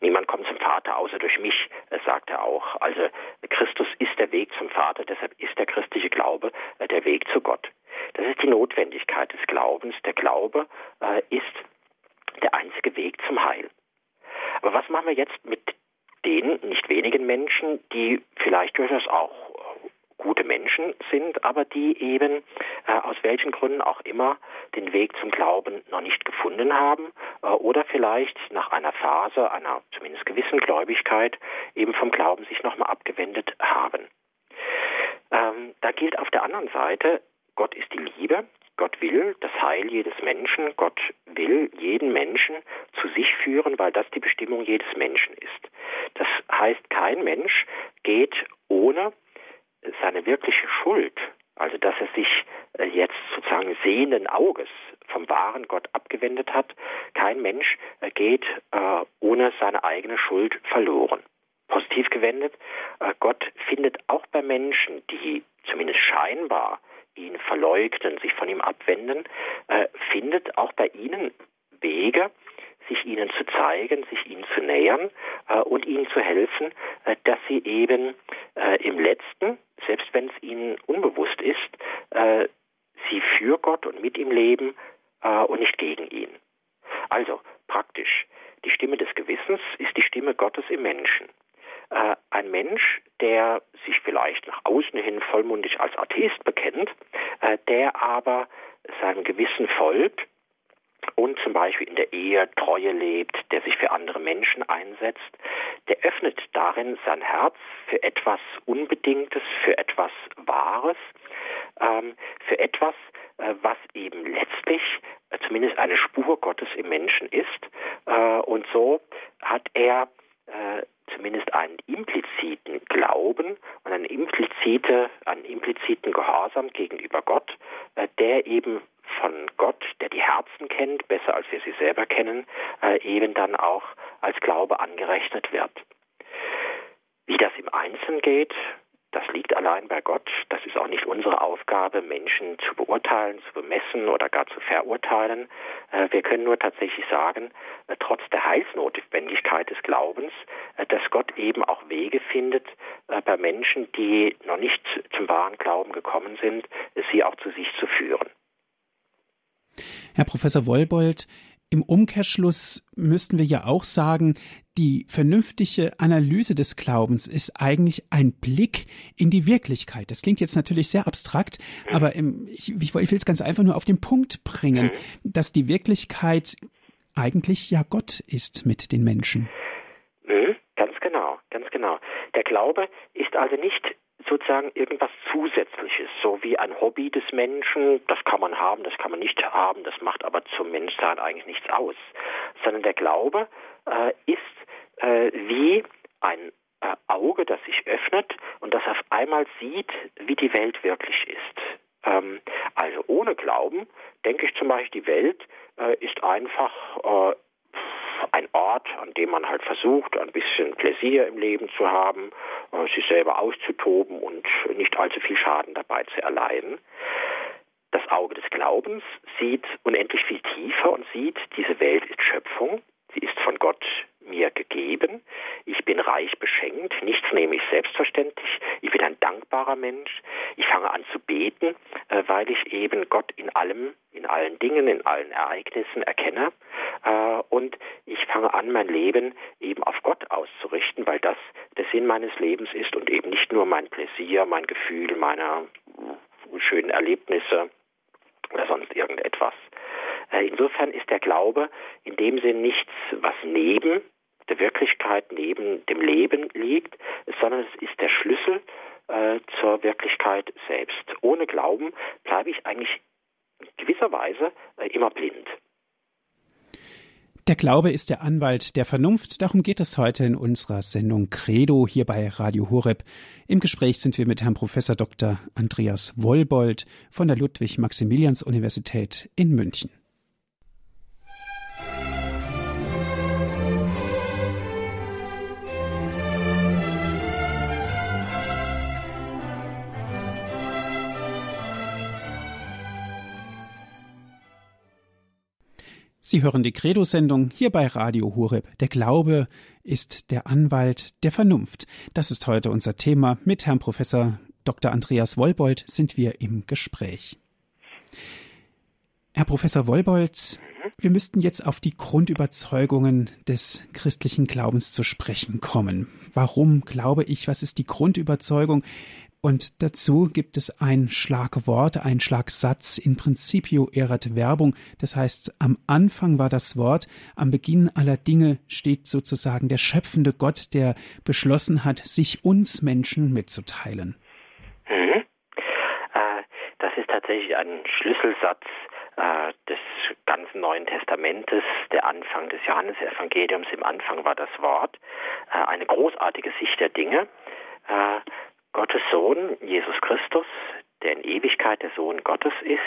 Niemand kommt zum Vater außer durch mich, äh, sagt er auch. Also Christus ist der Weg zum Vater, deshalb ist der christliche Glaube äh, der Weg zu Gott. Das ist die Notwendigkeit des Glaubens. Der Glaube äh, ist der einzige Weg zum Heil. Aber was machen wir jetzt mit den nicht wenigen Menschen, die vielleicht durchaus auch gute Menschen sind, aber die eben äh, aus welchen Gründen auch immer den Weg zum Glauben noch nicht gefunden haben äh, oder vielleicht nach einer Phase einer zumindest gewissen Gläubigkeit eben vom Glauben sich nochmal abgewendet haben. Ähm, da gilt auf der anderen Seite, Gott ist die Liebe, Gott will das Heil jedes Menschen, Gott will jeden Menschen zu sich führen, weil das die Bestimmung jedes Menschen ist. Das heißt, kein Mensch geht ohne seine wirkliche Schuld, also dass er sich äh, jetzt sozusagen sehenden Auges vom wahren Gott abgewendet hat, kein Mensch äh, geht äh, ohne seine eigene Schuld verloren. Positiv gewendet, Gott findet auch bei Menschen, die zumindest scheinbar ihn verleugnen, sich von ihm abwenden, findet auch bei ihnen Wege, sich ihnen zu zeigen, sich ihnen zu nähern äh, und ihnen zu helfen, äh, dass sie eben äh, im letzten, selbst wenn es ihnen unbewusst ist, äh, sie für Gott und mit ihm leben äh, und nicht gegen ihn. Also praktisch, die Stimme des Gewissens ist die Stimme Gottes im Menschen. Ein Mensch, der sich vielleicht nach außen hin vollmundig als Atheist bekennt, der aber seinem Gewissen folgt und zum Beispiel in der Ehe Treue lebt, der sich für andere Menschen einsetzt, der öffnet darin sein Herz für etwas Unbedingtes, für etwas Wahres, ähm, für etwas, äh, was eben letztlich äh, zumindest eine Spur Gottes im Menschen ist. Äh, und so hat er äh, zumindest einen impliziten Glauben und einen, implizite, einen impliziten Gehorsam gegenüber Gott, äh, der eben von Gott, der die Herzen kennt, besser als wir sie selber kennen, äh, eben dann auch als Glaube angerechnet wird. Wie das im Einzelnen geht, das liegt allein bei Gott. Das ist auch nicht unsere Aufgabe, Menschen zu beurteilen, zu bemessen oder gar zu verurteilen. Äh, wir können nur tatsächlich sagen, äh, trotz der Heilsnotwendigkeit des Glaubens, äh, dass Gott eben auch Wege findet, bei Menschen, die noch nicht zum wahren Glauben gekommen sind, sie auch zu sich zu führen. Herr Professor Wollbold, im Umkehrschluss müssten wir ja auch sagen, die vernünftige Analyse des Glaubens ist eigentlich ein Blick in die Wirklichkeit. Das klingt jetzt natürlich sehr abstrakt, aber im, ich, ich will es ganz einfach nur auf den Punkt bringen, dass die Wirklichkeit eigentlich ja Gott ist mit den Menschen. Mhm, ganz genau, ganz genau. Der Glaube ist also nicht sozusagen irgendwas Zusätzliches, so wie ein Hobby des Menschen, das kann man haben, das kann man nicht haben, das macht aber zum Menschsein eigentlich nichts aus, sondern der Glaube äh, ist äh, wie ein äh, Auge, das sich öffnet und das auf einmal sieht, wie die Welt wirklich ist. Ähm, also ohne Glauben denke ich zum Beispiel, die Welt äh, ist einfach äh, ein Ort, an dem man halt versucht, ein bisschen Pläsier im Leben zu haben, äh, sich selber auszutoben und nicht allzu viel Schaden dabei zu erleiden. Das Auge des Glaubens sieht unendlich viel tiefer und sieht, diese Welt ist Schöpfung, sie ist von Gott mir gegeben. Ich bin reich beschenkt. Nichts nehme ich selbstverständlich. Dankbarer Mensch. Ich fange an zu beten, äh, weil ich eben Gott in allem, in allen Dingen, in allen Ereignissen erkenne. Äh, und ich fange an, mein Leben eben auf Gott auszurichten, weil das der Sinn meines Lebens ist und eben nicht nur mein Pläsier, mein Gefühl, meine schönen Erlebnisse oder sonst irgendetwas. Äh, insofern ist der Glaube in dem Sinn nichts, was neben der Wirklichkeit neben dem Leben liegt, sondern es ist der Schlüssel äh, zur Wirklichkeit selbst. Ohne Glauben bleibe ich eigentlich gewisserweise äh, immer blind. Der Glaube ist der Anwalt der Vernunft. Darum geht es heute in unserer Sendung Credo hier bei Radio Horeb. Im Gespräch sind wir mit Herrn Professor Dr. Andreas Wollbold von der Ludwig-Maximilians-Universität in München. Sie hören die Credo-Sendung hier bei Radio Hureb. Der Glaube ist der Anwalt der Vernunft. Das ist heute unser Thema. Mit Herrn Professor Dr. Andreas Wollbold sind wir im Gespräch. Herr Professor Wollbold, wir müssten jetzt auf die Grundüberzeugungen des christlichen Glaubens zu sprechen kommen. Warum glaube ich? Was ist die Grundüberzeugung? Und dazu gibt es ein Schlagwort, ein Schlagsatz in Principio erat Werbung. Das heißt, am Anfang war das Wort, am Beginn aller Dinge steht sozusagen der schöpfende Gott, der beschlossen hat, sich uns Menschen mitzuteilen. Mhm. Äh, das ist tatsächlich ein Schlüsselsatz äh, des ganzen Neuen Testamentes, der Anfang des Johannesevangeliums. Im Anfang war das Wort. Äh, eine großartige Sicht der Dinge. Gottes Sohn, Jesus Christus, der in Ewigkeit der Sohn Gottes ist,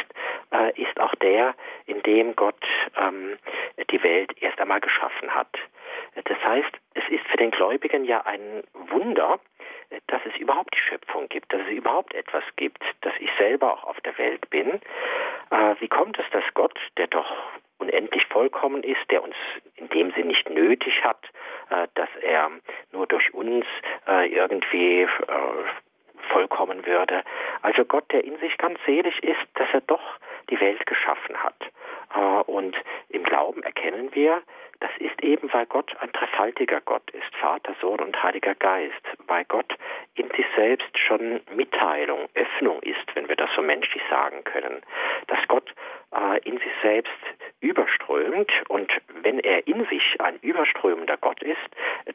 äh, ist auch der, in dem Gott ähm, die Welt erst einmal geschaffen hat. Das heißt, es ist für den Gläubigen ja ein Wunder, dass es überhaupt die Schöpfung gibt, dass es überhaupt etwas gibt, dass ich selber auch auf der Welt bin. Äh, wie kommt es, dass Gott, der doch unendlich vollkommen ist, der uns in dem Sinn nicht nötig hat, äh, dass er nur durch uns äh, irgendwie vollkommen würde. Also Gott, der in sich ganz selig ist, dass er doch die Welt geschaffen hat. Und im Glauben erkennen wir, das ist eben, weil Gott ein dreifaltiger Gott ist, Vater, Sohn und Heiliger Geist, weil Gott in sich selbst schon Mitteilung, Öffnung ist, wenn wir das so menschlich sagen können, dass Gott äh, in sich selbst überströmt und wenn er in sich ein überströmender Gott ist,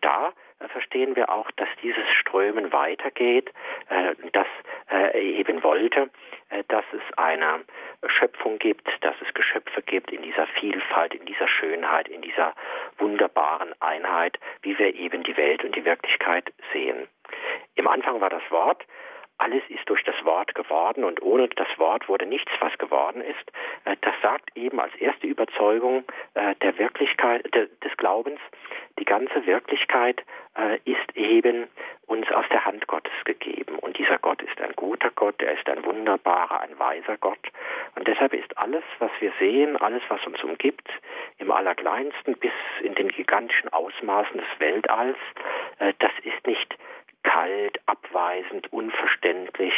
da äh, verstehen wir auch, dass dieses Strömen weitergeht, äh, das er eben wollte, äh, dass es eine Schöpfung gibt, dass es Geschöpfe gibt in dieser Vielfalt, in dieser Schönheit, in dieser wunderbaren Einheit, wie wir eben die Welt und die Wirklichkeit sehen. Im Anfang war das Wort, alles ist durch das Wort geworden und ohne das Wort wurde nichts, was geworden ist. Äh, das sagt eben als erste Überzeugung äh, der Wirklichkeit, des Glaubens, die ganze Wirklichkeit äh, ist eben uns aus der Hand Gottes gegeben. Und dieser Gott ist ein guter Gott, er ist ein wunderbarer, ein weiser Gott. Und deshalb ist alles, was wir sehen, alles, was uns umgibt, im Allerkleinsten bis in den gigantischen Ausmaßen des Weltalls, das ist nicht kalt, abweisend, unverständlich,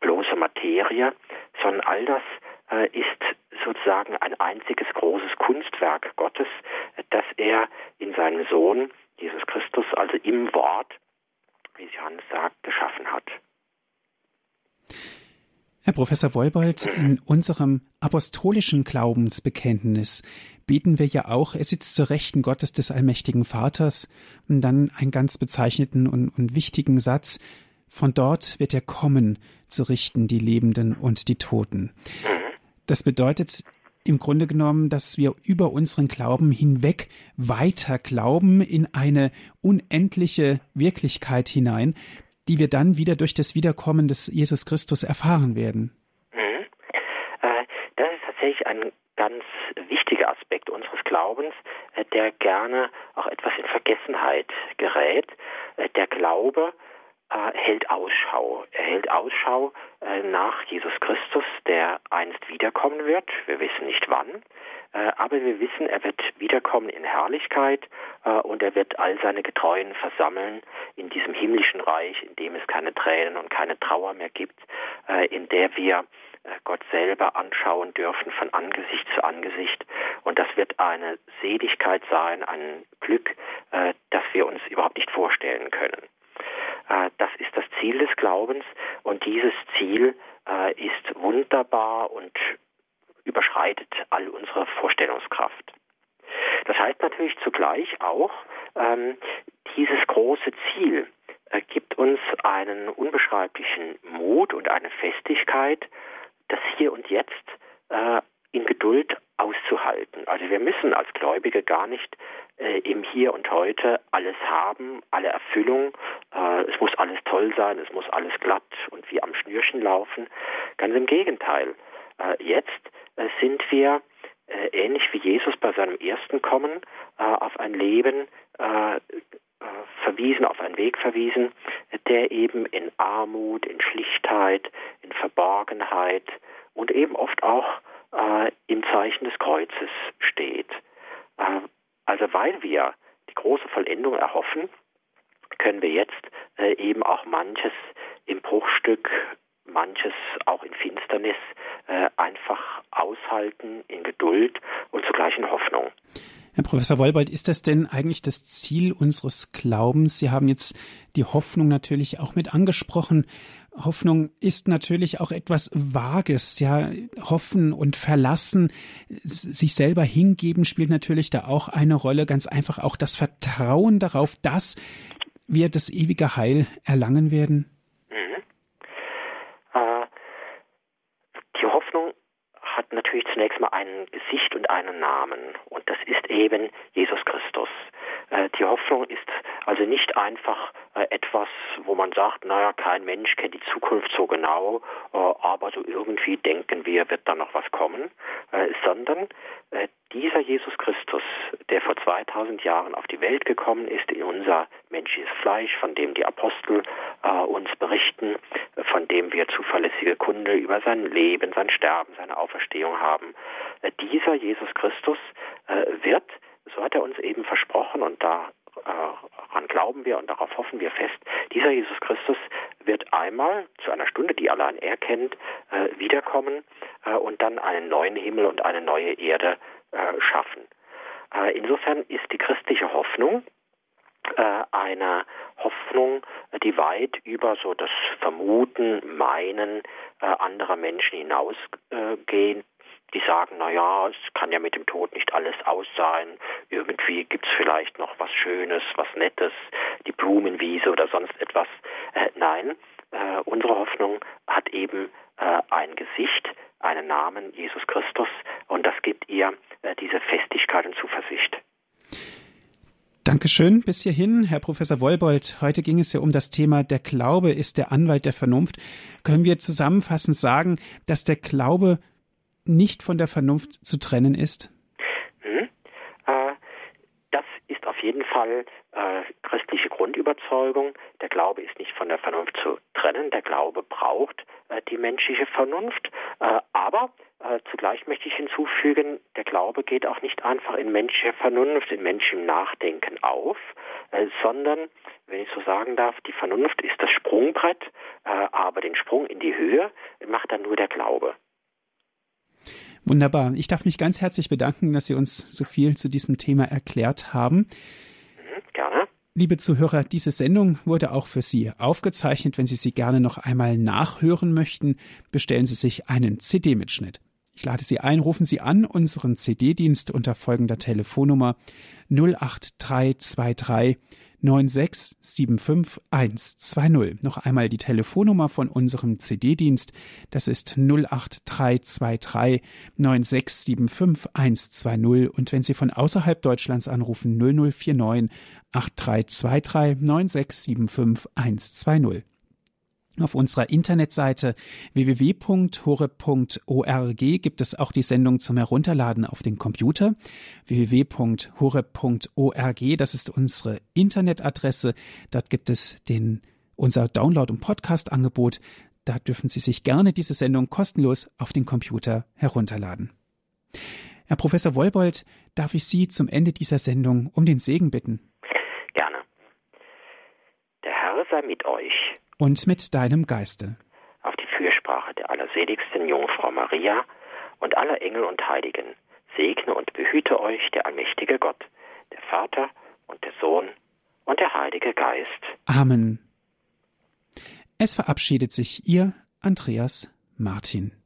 bloße Materie, sondern all das äh, ist sozusagen ein einziges großes Kunstwerk Gottes, das er in seinem Sohn Jesus Christus, also im Wort, wie Johannes sagt, geschaffen hat. Herr Professor Wolbold, in unserem apostolischen Glaubensbekenntnis beten wir ja auch, er sitzt zur Rechten Gottes des allmächtigen Vaters und dann einen ganz bezeichneten und, und wichtigen Satz, von dort wird er kommen, zu richten die Lebenden und die Toten. Das bedeutet im Grunde genommen, dass wir über unseren Glauben hinweg weiter glauben in eine unendliche Wirklichkeit hinein, die wir dann wieder durch das Wiederkommen des Jesus Christus erfahren werden. Äh, tatsächlich ein ganz wichtiger Aspekt unseres Glaubens, äh, der gerne auch etwas in Vergessenheit gerät. Äh, der Glaube hält Ausschau. Er hält Ausschau nach Jesus Christus, der einst wiederkommen wird. Wir wissen nicht wann. Äh, aber wir wissen, er wird wiederkommen in Herrlichkeit äh, und er wird all seine Getreuen versammeln in diesem himmlischen Reich, in dem es keine Tränen und keine Trauer mehr gibt, äh, in der wir Gott selber anschauen dürfen von Angesicht zu Angesicht. Und das wird eine Seligkeit sein, ein Glück, das wir uns überhaupt nicht vorstellen können. Das ist das Ziel des Glaubens und dieses Ziel ist wunderbar und überschreitet all unsere Vorstellungskraft. Das heißt natürlich zugleich auch, ähm, dieses große Ziel äh, gibt uns einen unbeschreiblichen Mut und eine Festigkeit, das Hier und Jetzt äh, in Geduld auszuhalten. Also wir müssen als Gläubige gar nicht äh, im Hier und Heute alles haben, alle Erfüllung. Äh, es muss alles toll sein, es muss alles glatt und wie am Schnürchen laufen. Ganz im Gegenteil. Äh, jetzt äh, sind wir äh, ähnlich wie Jesus bei seinem ersten Kommen auf ein Leben verwiesen, auf einen Weg verwiesen, der eben in Armut, in Schlichtheit, Verborgenheit und eben oft auch im Zeichen des Kreuzes steht. also weil wir die große Vollendung erhoffen, können wir jetzt eben auch manches im Bruchstück manches auch in Finsternis äh, einfach aushalten, in Geduld und zugleich in Hoffnung. Herr Professor Wolbold, ist das denn eigentlich das Ziel unseres Glaubens? Sie haben jetzt die Hoffnung natürlich auch mit angesprochen. Hoffnung ist natürlich auch etwas Vages, ja. Hoffen und verlassen, sich selber hingeben spielt natürlich da auch eine Rolle. Ganz einfach auch das Vertrauen darauf, dass wir das ewige Heil erlangen werden. natürlich zunächst mal ein Gesicht und einen Namen. Und das ist eben Jesus Christus. Äh, die Hoffnung ist also nicht einfach äh, etwas, wo man sagt, naja, kein Mensch kennt die Zukunft so genau, äh, aber so irgendwie denken wir, wird da noch was kommen, sondern dieser Jesus Christus, der vor 2000 Jahren auf die Welt gekommen ist, in unser menschliches Fleisch, von dem die Apostel äh, uns berichten, von dem wir zuverlässige Kunde über sein Leben, sein Sterben, seine Auferstehung haben. Äh, dieser Jesus Christus äh, wird, so hat er uns eben versprochen und daran glauben wir und darauf hoffen wir fest, dieser Jesus Christus wird einmal zu einer Stunde, die allein er kennt, wiederkommen und dann einen neuen Himmel und eine neue Erde schaffen. Insofern ist die christliche Hoffnung eine Hoffnung, die weit über so das Vermuten, Meinen anderer Menschen hinausgehen die sagen, na ja, es kann ja mit dem Tod nicht alles aus sein. Irgendwie gibt es vielleicht noch was Schönes, was Nettes, die Blumenwiese oder sonst etwas. Äh, nein, äh, unsere Hoffnung hat eben äh, ein Gesicht, einen Namen, Jesus Christus, und das gibt ihr äh, diese Festigkeit und Zuversicht. Dankeschön bis hierhin, Herr Professor Wolbold. Heute ging es ja um das Thema, der Glaube ist der Anwalt der Vernunft. Können wir zusammenfassend sagen, dass der Glaube nicht von der Vernunft zu trennen ist? Hm. Äh, das ist auf jeden Fall äh, christliche Grundüberzeugung. Der Glaube ist nicht von der Vernunft zu trennen. Der Glaube braucht äh, die menschliche Vernunft. Äh, aber äh, zugleich möchte ich hinzufügen, der Glaube geht auch nicht einfach in menschlicher Vernunft, in menschlichem Nachdenken auf, äh, sondern, wenn ich so sagen darf, die Vernunft ist das Sprungbrett, aber den Sprung in die Höhe macht dann nur der Glaube. Wunderbar. Ich darf mich ganz herzlich bedanken, dass Sie uns so viel zu diesem Thema erklärt haben. Mhm, gerne. Liebe Zuhörer, diese Sendung wurde auch für Sie aufgezeichnet. Wenn Sie sie gerne noch einmal nachhören möchten, bestellen Sie sich einen CD-Mitschnitt. Ich lade Sie ein, rufen Sie an unseren CD-Dienst unter folgender Telefonnummer 08323 9675120. Noch einmal die Telefonnummer von unserem CD-Dienst. Das ist 08323 9675120. Und wenn Sie von außerhalb Deutschlands anrufen, 0049 8323 9675120. Auf unserer Internetseite www.horeb.org gibt es auch die Sendung zum Herunterladen auf den Computer. www.horeb.org, das ist unsere Internetadresse. Dort gibt es den, unser Download- und Podcast-Angebot. Da dürfen Sie sich gerne diese Sendung kostenlos auf den Computer herunterladen. Herr Professor Wolbold, darf ich Sie zum Ende dieser Sendung um den Segen bitten? Gerne. Der Herr sei mit euch und mit deinem Geiste. Auf die Fürsprache der allerseligsten Jungfrau Maria und aller Engel und Heiligen segne und behüte euch der allmächtige Gott, der Vater und der Sohn und der Heilige Geist. Amen. Es verabschiedet sich Ihr Andreas Martin.